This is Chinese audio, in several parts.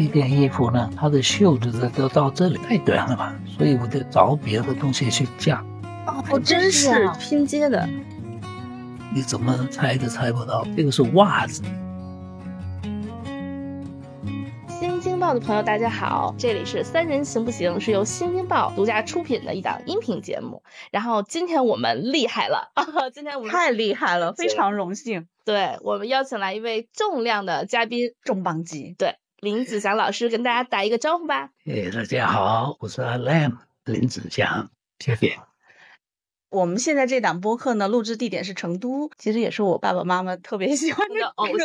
这件衣服呢，它的袖子都到这里太短了吧，所以我得找别的东西去架。哦，真是拼接的。你怎么猜都猜不到，这个是袜子。新京报的朋友，大家好，这里是三人行不行？是由新京报独家出品的一档音频节目。然后今天我们厉害了，今天我们太厉害了，非常荣幸。对我们邀请来一位重量的嘉宾，重磅级。对，林子祥老师跟大家打一个招呼吧。哎，大家好，我是阿 Lam 林子祥，谢谢。我们现在这档播客呢，录制地点是成都，其实也是我爸爸妈妈特别喜欢的偶像，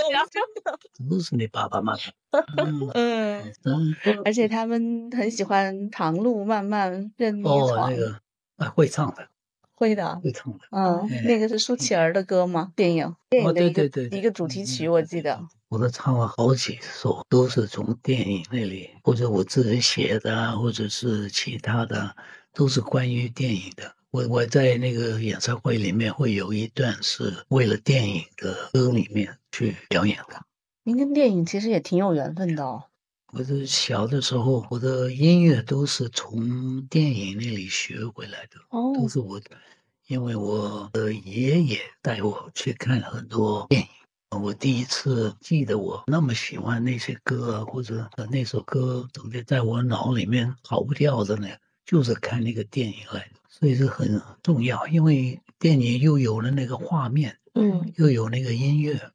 都是你爸爸妈妈。嗯嗯，而且他们很喜欢《长路漫漫任你闯》。哦，那个啊，会唱的，会的，会唱的。嗯，那个是舒淇儿的歌吗？电影电影的一个一个主题曲，我记得。我都唱了好几首，都是从电影那里，或者我自己写的，或者是其他的，都是关于电影的。我我在那个演唱会里面会有一段是为了电影的歌里面去表演的。您跟电影其实也挺有缘分的哦。我的小的时候，我的音乐都是从电影那里学回来的，哦，都是我，因为我的爷爷带我去看很多电影。我第一次记得我那么喜欢那些歌，或者那首歌总得在我脑里面跑不掉的呢，就是看那个电影来的。所以是很重要，因为电影又有了那个画面，嗯，又有那个音乐，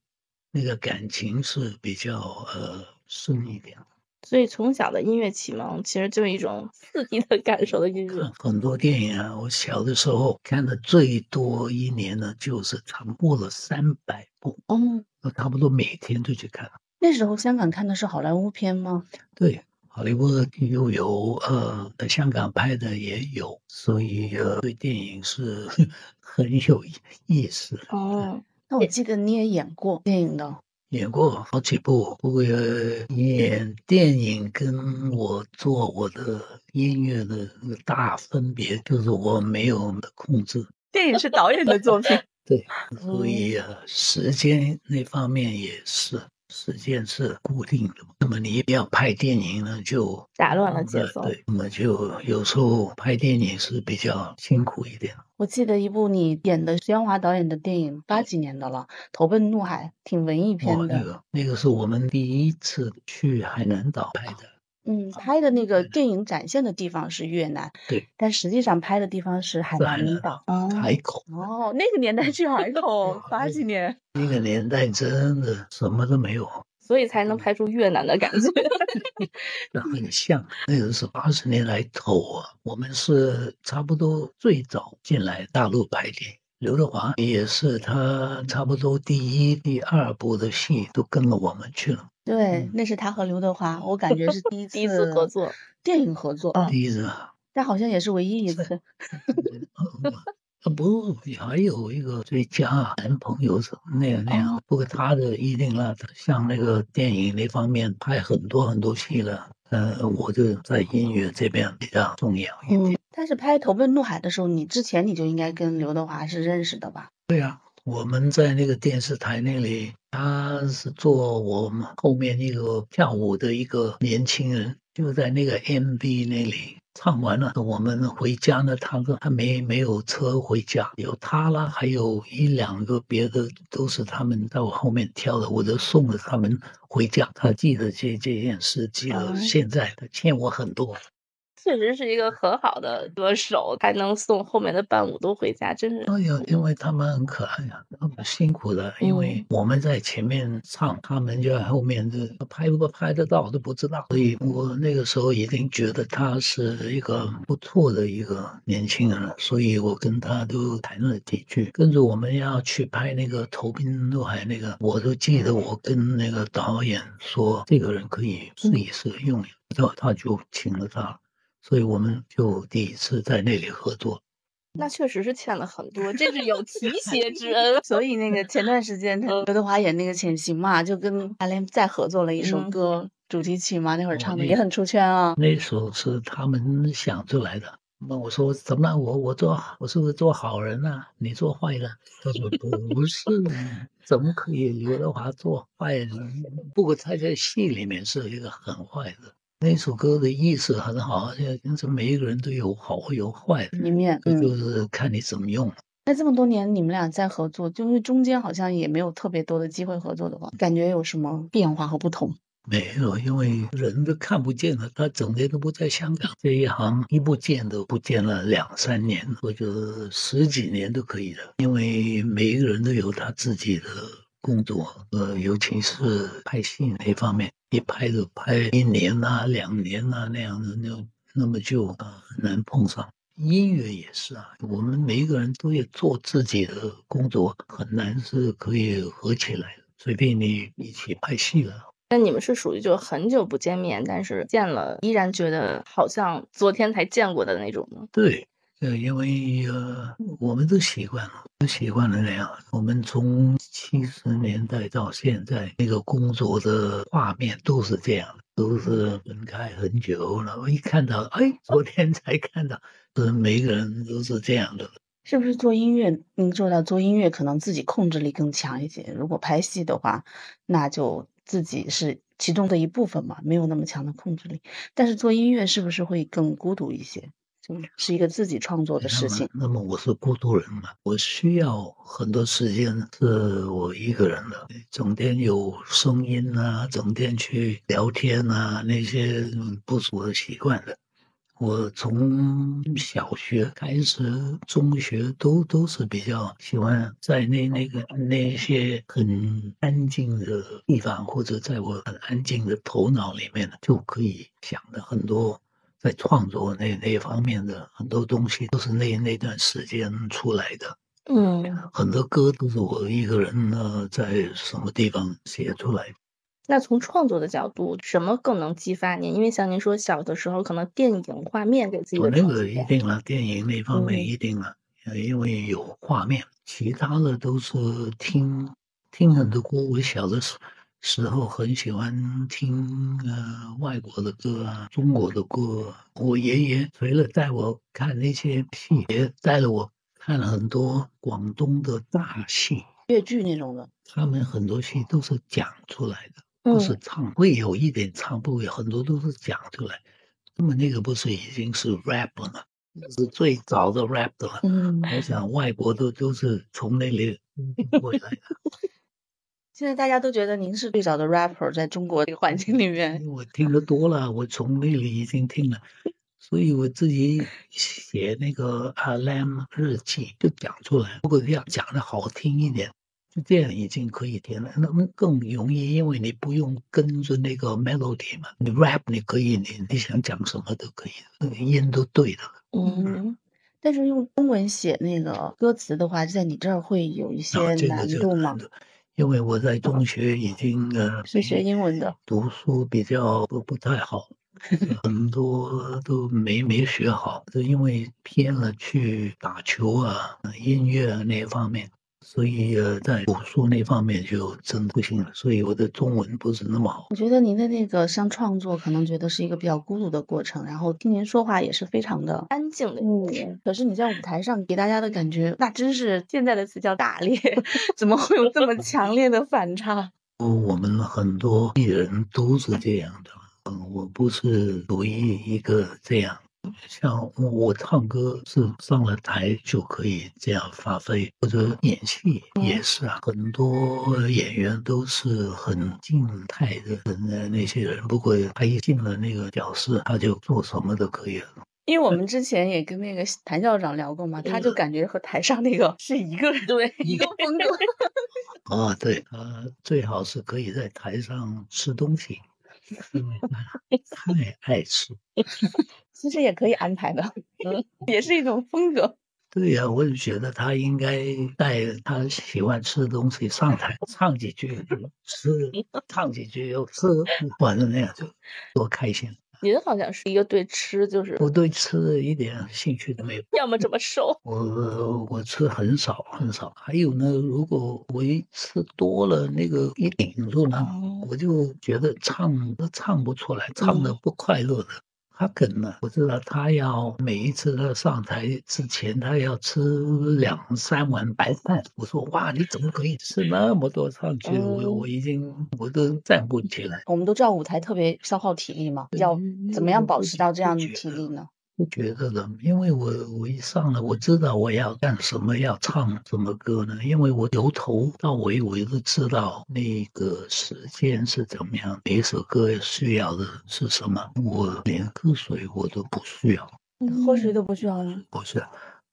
那个感情是比较呃深一点。所以从小的音乐启蒙，其实就是一种 刺激的感受的音乐。很多电影啊，我小的时候看的最多一年呢，就是长播了三百部，哦，我差不多每天都去看。那时候香港看的是好莱坞片吗？对。好莱坞又有呃，香港拍的也有，所以呃，对电影是 很有意思。哦，那我记得你也演过电影的，演过好几部。不过演电影跟我做我的音乐的大分别就是我没有控制。电影是导演的作品，对，所以啊，时间那方面也是。时间是固定的，那么你要拍电影呢，就打乱了节奏。对，那么就有时候拍电影是比较辛苦一点。我记得一部你演的徐阳华导演的电影，八几年的了，《投奔怒海》，挺文艺片的。那个，那个是我们第一次去海南岛拍的。嗯，拍的那个电影展现的地方是越南，对，但实际上拍的地方是海南岛，海口。哦，那个年代去海口，八几年，那个年代真的什么都没有，所以才能拍出越南的感觉，那很像。那个是八十年代头啊，我们是差不多最早进来大陆拍电影。刘德华也是，他差不多第一、第二部的戏都跟了我们去了。对，那是他和刘德华，我感觉是第一 第一次合作电影合作，第一次，但好像也是唯一一次。啊 不，还有一个最佳男朋友什么那样那样。不过他的一定了，像那个电影那方面拍很多很多戏了。呃，我就在音乐这边比较重要一点。但是拍《投奔怒海》的时候，你之前你就应该跟刘德华是认识的吧？对呀，我们在那个电视台那里，他是做我们后面那个跳舞的一个年轻人，就在那个 MV 那里唱完了，我们回家呢，他说他没没有车回家，有他啦，还有一两个别的都是他们在我后面跳的，我都送了他们回家。他记得这这件事，记得现在，他欠我很多。确实是一个很好的歌手，还能送后面的伴舞都回家，真是。哎呀，因为他们很可爱呀，他们辛苦的，因为我们在前面唱，他们就在后面，这拍不拍得到都不知道。所以我那个时候已经觉得他是一个不错的一个年轻人了，所以我跟他都谈了几句。跟着我们要去拍那个《投奔怒海》那个，我都记得我跟那个导演说，这个人可以试一试用，然后他就请了他。所以我们就第一次在那里合作，那确实是欠了很多，这是有提 携之恩。所以那个前段时间刘德华演那个《潜行》嘛，就跟阿莲再合作了一首歌主题曲嘛，那会儿唱的也很出圈啊。那首是他们想出来的，那我说怎么了我我做我是不是做好人呢？你做坏人？他说不是，怎么可以刘德华做坏人？不过他在戏里面是一个很坏的。那首歌的意思很好，就是每一个人都有好有坏的一面，就是看你怎么用。那这么多年你们俩在合作，就是中间好像也没有特别多的机会合作的话，感觉有什么变化和不同？没有，因为人都看不见了，他整天都不在香港这一行，一不见都不见了两三年或者十几年都可以的。因为每一个人都有他自己的工作，呃，尤其是拍戏那方面，一拍就拍一年呐、两年呐那样的，那那么就啊很难碰上。音乐也是啊，我们每一个人都要做自己的工作，很难是可以合起来的，随便你一起拍戏了。那你们是属于就很久不见面，但是见了依然觉得好像昨天才见过的那种吗？对，呃，因为呃，我们都习惯了，都习惯了那样。我们从七十年代到现在，那个工作的画面都是这样，都是分开很久了。我一看到，哎，昨天才看到，是每个人都是这样的。是不是做音乐？能做到做音乐，可能自己控制力更强一些。如果拍戏的话，那就。自己是其中的一部分嘛，没有那么强的控制力。但是做音乐是不是会更孤独一些？就是一个自己创作的事情。那么我是孤独人嘛，我需要很多时间是我一个人的，整天有声音啊，整天去聊天啊，那些不是我的习惯的。我从小学开始，中学都都是比较喜欢在那那个那些很安静的地方，或者在我很安静的头脑里面呢，就可以想的很多，在创作那那方面的很多东西，都是那那段时间出来的。嗯，很多歌都是我一个人呢，在什么地方写出来的。那从创作的角度，什么更能激发您？因为像您说，小的时候可能电影画面给自己的那个一定了，电影那方面一定了，因为有画面，其他的都是听听很多歌。我小的时时候很喜欢听呃外国的歌啊，中国的歌。我爷爷除了带我看那些戏，也带了我看了很多广东的大戏、粤剧那种的。他们很多戏都是讲出来的。不是唱，会有一点唱，不会很多都是讲出来。那么那个不是已经是 rap 了吗？是最早的 rap 了。嗯，我想外国的都是从那里过来的。现在大家都觉得您是最早的 rapper，在中国这个环境里面。我听得多了，我从那里已经听了，所以我自己写那个 Alam 日记就讲出来。如果要讲的好听一点。就这样已经可以填了，那么更容易，因为你不用跟着那个 melody 嘛，你 rap 你可以，你你想讲什么都可以，那个音都对的。嗯，但是用中文写那个歌词的话，在你这儿会有一些难度吗？因为我在中学已经呃是学英文的，读书比较不不太好，很多都没没学好，就因为偏了去打球啊、音乐啊那方面。所以呃，在武术那方面就真不行了，所以我的中文不是那么好。我觉得您的那个像创作，可能觉得是一个比较孤独的过程，然后听您说话也是非常的安静的。嗯，可是你在舞台上给大家的感觉，那真是现在的词叫大烈，怎么会有这么强烈的反差？我们很多艺人都是这样的，嗯，我不是独一一个这样。像我唱歌是上了台就可以这样发挥，或者演戏也是啊。很多演员都是很静态的那那些人，不过他一进了那个角色，他就做什么都可以了。因为我们之前也跟那个谭校长聊过嘛，他就感觉和台上那个是一个人，对，一个风格。啊，对，他最好是可以在台上吃东西，太 爱吃。其实也可以安排的，嗯，也是一种风格。对呀，我就觉得他应该带他喜欢吃的东西上台，唱几句吃，唱几句又吃，反正那样就多开心。您好像是一个对吃就是我对吃一点兴趣都没有，要么怎 么瘦。我我吃很少很少，还有呢，如果我一吃多了，那个一顶住呢，我就觉得唱都唱不出来，唱的不快乐的。他梗了，我知道他要每一次他上台之前，他要吃两三碗白饭。我说哇，你怎么可以吃那么多上去？我我已经我都站不起来。我们都知道舞台特别消耗体力嘛，要怎么样保持到这样的体力呢？不觉得的，因为我我一上来我知道我要干什么，要唱什么歌呢？因为我由头到尾我都知道那个时间是怎么样，每一首歌需要的是什么，我连喝水我都不需要，喝水都不需要了，不是，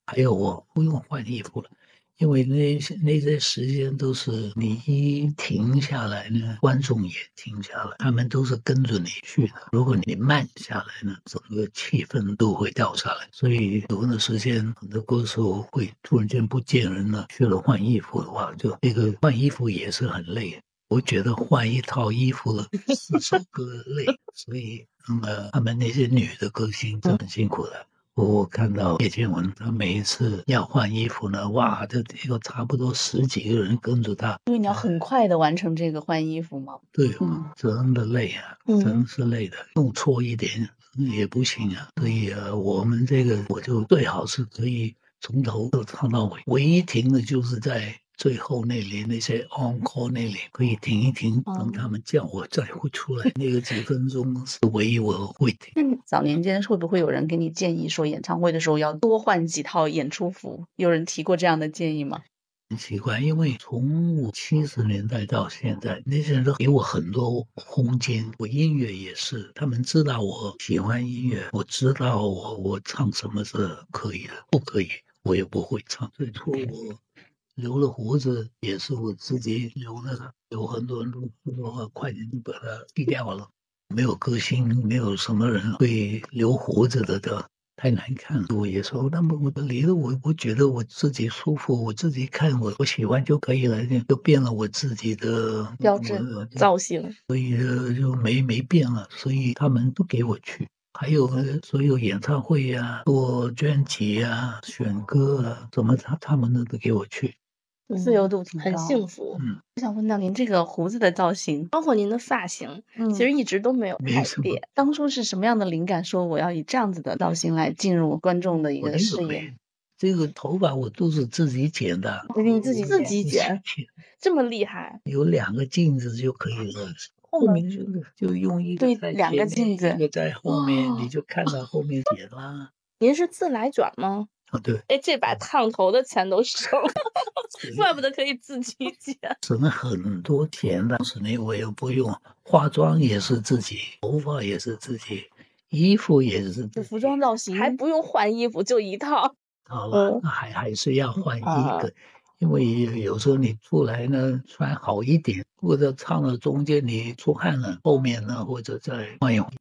还有我不用换衣服了。因为那些那些时间都是你一停下来呢，观众也停下来，他们都是跟着你去的。如果你慢下来呢，整个气氛都会掉下来。所以有的时间，很多歌手会突然间不见人了，去了换衣服的话，就那个换衣服也是很累。我觉得换一套衣服了四首歌累，所以那么他们那些女的歌星就很辛苦了。我看到叶倩文，他每一次要换衣服呢，哇，这有差不多十几个人跟着他，因为你要很快的完成这个换衣服嘛。对，真的累啊，真是累的，弄错一点也不行啊。所以啊，我们这个我就最好是可以从头都唱到尾，唯一停的就是在。最后那里那些 encore 那里可以停一停，等他们叫我再会出来。那个几分钟是唯一我会停。那早年间会不会有人给你建议说，演唱会的时候要多换几套演出服？有人提过这样的建议吗？很奇怪，因为从我七十年代到现在，那些人都给我很多空间。我音乐也是，他们知道我喜欢音乐，我知道我我唱什么是可以的，不可以我也不会唱。最初我。留了胡子也是我自己留的，有很多人都说快点就把它剃掉了。没有个性，没有什么人会留胡子的的，太难看了。我也说，那么我离了我，我觉得我自己舒服，我自己看我我喜欢就可以了，就变了我自己的标志造型，所以就没没变了。所以他们都给我去，还有所有演唱会呀、做专辑呀、选歌啊，什么他他们都给我去。自由度挺高，很幸福。嗯，我想问到您这个胡子的造型，包括您的发型，其实一直都没有改变。当初是什么样的灵感，说我要以这样子的造型来进入观众的一个视野？这个头发我都是自己剪的，你自己自己剪，这么厉害？有两个镜子就可以了，后面就就用一对两个镜子，一个在后面，你就看到后面剪了。您是自来卷吗？啊，对，哎，这把烫头的钱都省了，怪不得可以自己剪，省了很多钱。当时呢，我又不用化妆，也是自己，头发也是自己，衣服也是自己，服装造型还不用换衣服，就一套。好了，那还还是要换一个，因为有时候你出来呢穿好一点，或者唱到中间你出汗了，后面呢或者再换一换。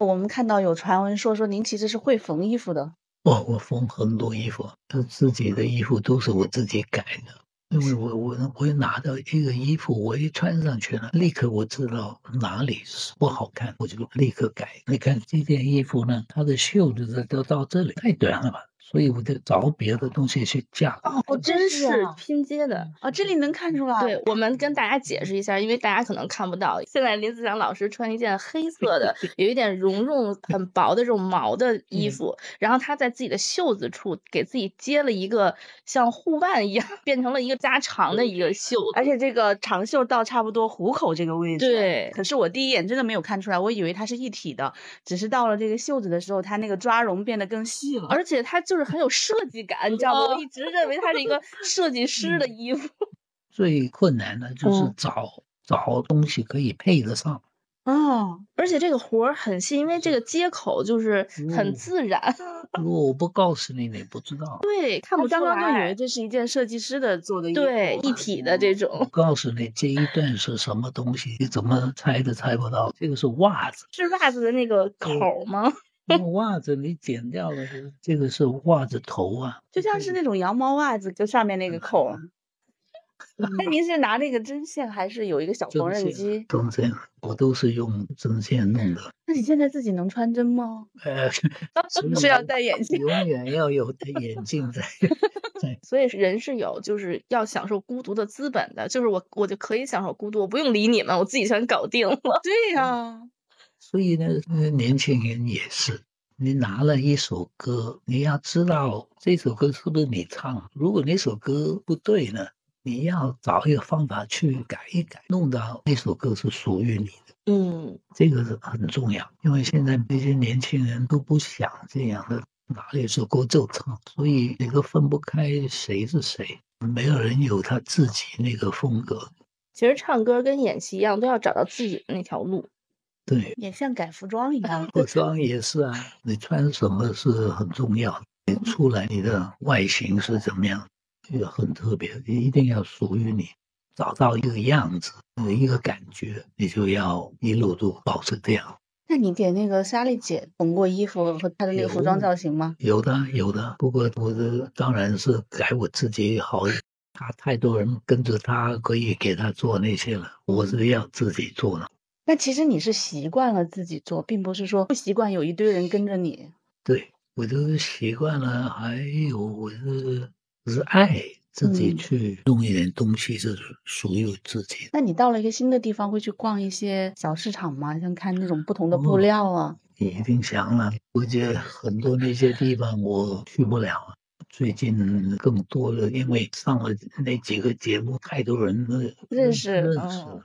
我们看到有传闻说说您其实是会缝衣服的。哦，我缝很多衣服，他自己的衣服都是我自己改的，因为我我我拿到一个衣服，我一穿上去了，立刻我知道哪里是不好看，我就立刻改。你看这件衣服呢，它的袖子都到这里，太短了吧？所以我得找别的东西去架。哦，真是拼接的啊！这里能看出来。对我们跟大家解释一下，因为大家可能看不到。现在林子祥老师穿一件黑色的，有一点绒绒、很薄的这种毛的衣服，然后他在自己的袖子处给自己接了一个像护腕一样，变成了一个加长的一个袖子，而且这个长袖到差不多虎口这个位置。对。可是我第一眼真的没有看出来，我以为它是一体的，只是到了这个袖子的时候，它那个抓绒变得更细了，而且它就是。很有设计感，你知道吗？我一直认为它是一个设计师的衣服。最困难的就是找找东西可以配得上。哦，而且这个活儿很细，因为这个接口就是很自然。如果我不告诉你，你不知道。对，看不出来。刚刚就以为这是一件设计师的做的衣服，对，一体的这种。我告诉你，这一段是什么东西，你怎么猜都猜不到。这个是袜子，是袜子的那个口吗？袜子你剪掉了，这个是袜子头啊，就像是那种羊毛袜子，就上面那个扣。那您是拿那个针线，还是有一个小缝纫机？针线，我都是用针线弄的。那你现在自己能穿针吗？呃，是要戴眼镜，永远要有戴眼镜在。所以人是有就是要享受孤独的资本的，就是我我就可以享受孤独，我不用理你们，我自己全搞定了。对呀。所以呢，年轻人也是，你拿了一首歌，你要知道这首歌是不是你唱。如果那首歌不对呢，你要找一个方法去改一改，弄到那首歌是属于你的。嗯，这个是很重要，因为现在这些年轻人都不想这样的，拿了一首歌就唱，所以你都分不开谁是谁，没有人有他自己那个风格。其实唱歌跟演戏一样，都要找到自己的那条路。对，也像改服装一样。服装也是啊，你穿什么是很重要，你出来你的外形是怎么样，也很特别，一定要属于你，找到一个样子，一个感觉，你就要一路都保持这样。那你给那个莎莉姐缝过衣服和她的那个服装造型吗？有的，有的。不过我的当然是改我自己好。她太多人跟着她，可以给她做那些了。我是要自己做的。那其实你是习惯了自己做，并不是说不习惯有一堆人跟着你。对，我都习惯了。还有，我是是爱自己去弄一点东西，是属于自己。那你到了一个新的地方，会去逛一些小市场吗？像看那种不同的布料啊？你一定想了，估计很多那些地方我去不了。最近更多的，因为上了那几个节目，太多人认识认识了，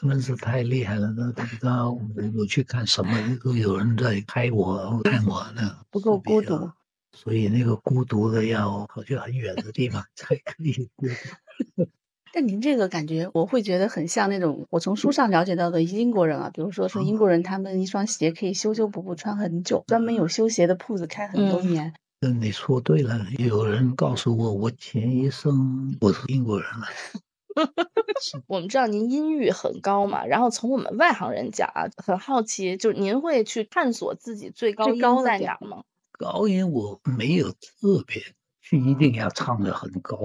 真的是太厉害了。那不知道我我去看什么，都有人在拍我看我呢，不够孤独。所以那个孤独的要跑去很远的地方才可以孤独。但您这个感觉，我会觉得很像那种我从书上了解到的英国人啊，比如说说英国人，他们一双鞋可以修修补补穿很久，专门有修鞋的铺子开很多年。嗯，你说对了。有人告诉我，我前一生我是英国人了。我们知道您音域很高嘛，然后从我们外行人讲啊，很好奇，就是您会去探索自己最高音在哪吗？高音我没有特别去一定要唱的很高，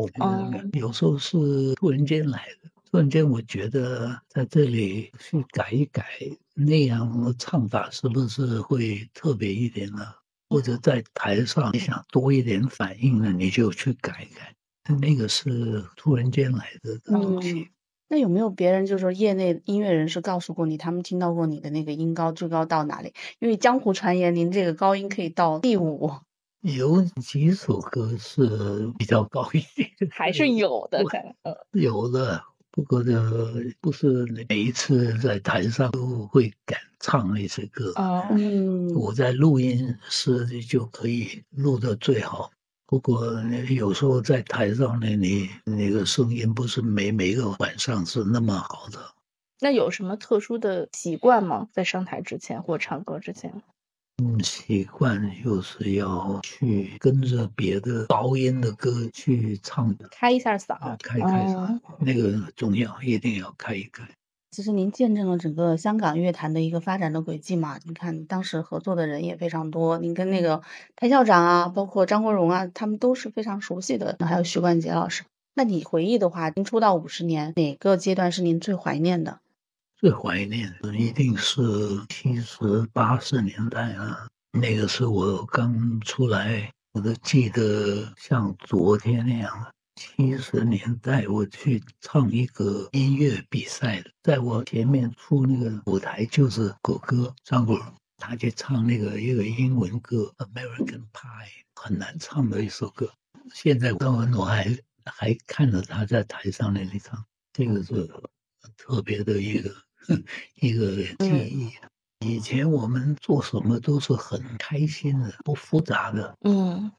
有时候是突然间来的。突然间，我觉得在这里去改一改那样唱法，是不是会特别一点呢？或者在台上你想多一点反应呢，你就去改一改。那个是突然间来的东西。那有没有别人，就是说业内音乐人士告诉过你，他们听到过你的那个音高最高到哪里？因为江湖传言，您这个高音可以到第五。有几首歌是比较高一点，还是有的。有的。不过呢，不是每一次在台上都会敢唱那些歌。嗯，我在录音室就可以录的最好。不过有时候在台上呢，你那个声音不是每每个晚上是那么好的。那有什么特殊的习惯吗？在上台之前或唱歌之前？嗯，习惯就是要去跟着别的高音的歌去唱，开一下嗓，开开嗓，那个重要，一定要开一开。其实您见证了整个香港乐坛的一个发展的轨迹嘛？你看当时合作的人也非常多，您跟那个谭校长啊，包括张国荣啊，他们都是非常熟悉的，还有许冠杰老师。那你回忆的话，您出道五十年，哪个阶段是您最怀念的？最怀念的一定是七十八十年代啊，那个是我刚出来，我都记得像昨天那样。七十年代我去唱一个音乐比赛的，在我前面出那个舞台就是国歌，张国荣，他去唱那个一个英文歌《American Pie》，很难唱的一首歌。现在我我还还看着他在台上那里唱，这个是特别的一个。一个记忆，以前我们做什么都是很开心的，不复杂的。嗯，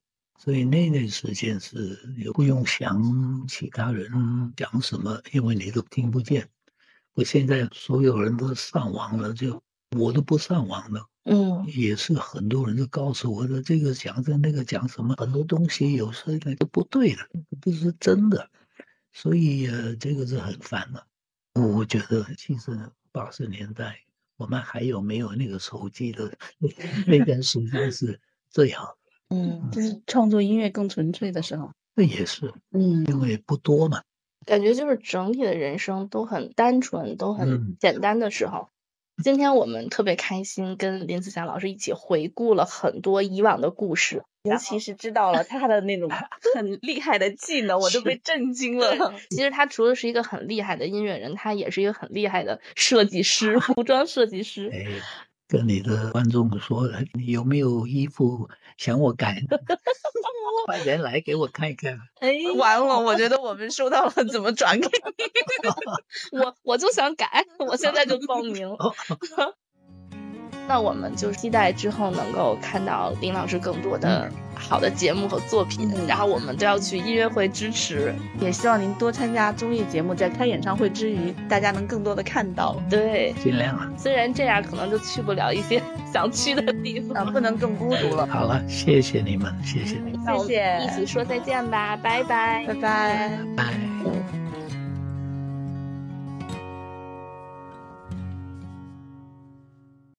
所以那段时间是也不用想其他人讲什么，因为你都听不见。我现在所有人都上网了，就我都不上网了。嗯，也是很多人都告诉我的，这个讲的，那个讲什么，很多东西有时候都不对的，不是真的。所以呃，这个是很烦的。我觉得其实八十年代我们还有没有那个手机的 那段时间是最好的，嗯，就是创作音乐更纯粹的时候。那也是，嗯，因为不多嘛。感觉就是整体的人生都很单纯，都很简单的时候。今天我们特别开心，跟林子祥老师一起回顾了很多以往的故事，尤其是知道了他的那种 很厉害的技能，我都被震惊了。其实他除了是一个很厉害的音乐人，他也是一个很厉害的设计师，服装设计师。跟你的观众说，你有没有衣服想我改呢？快点来给我看一看。哎，完了，我觉得我们收到了，怎么转给你？我我就想改，我现在就报名。那我们就期待之后能够看到林老师更多的好的节目和作品，嗯然后我们都要去音乐会支持。也希望您多参加综艺节目，在开演唱会之余，大家能更多的看到。对，尽量啊。虽然这样可能就去不了一些想去的地啊，方。不能更孤独了。好了，谢谢你们，谢谢你们，谢谢一起说再见吧，拜拜拜。拜。拜。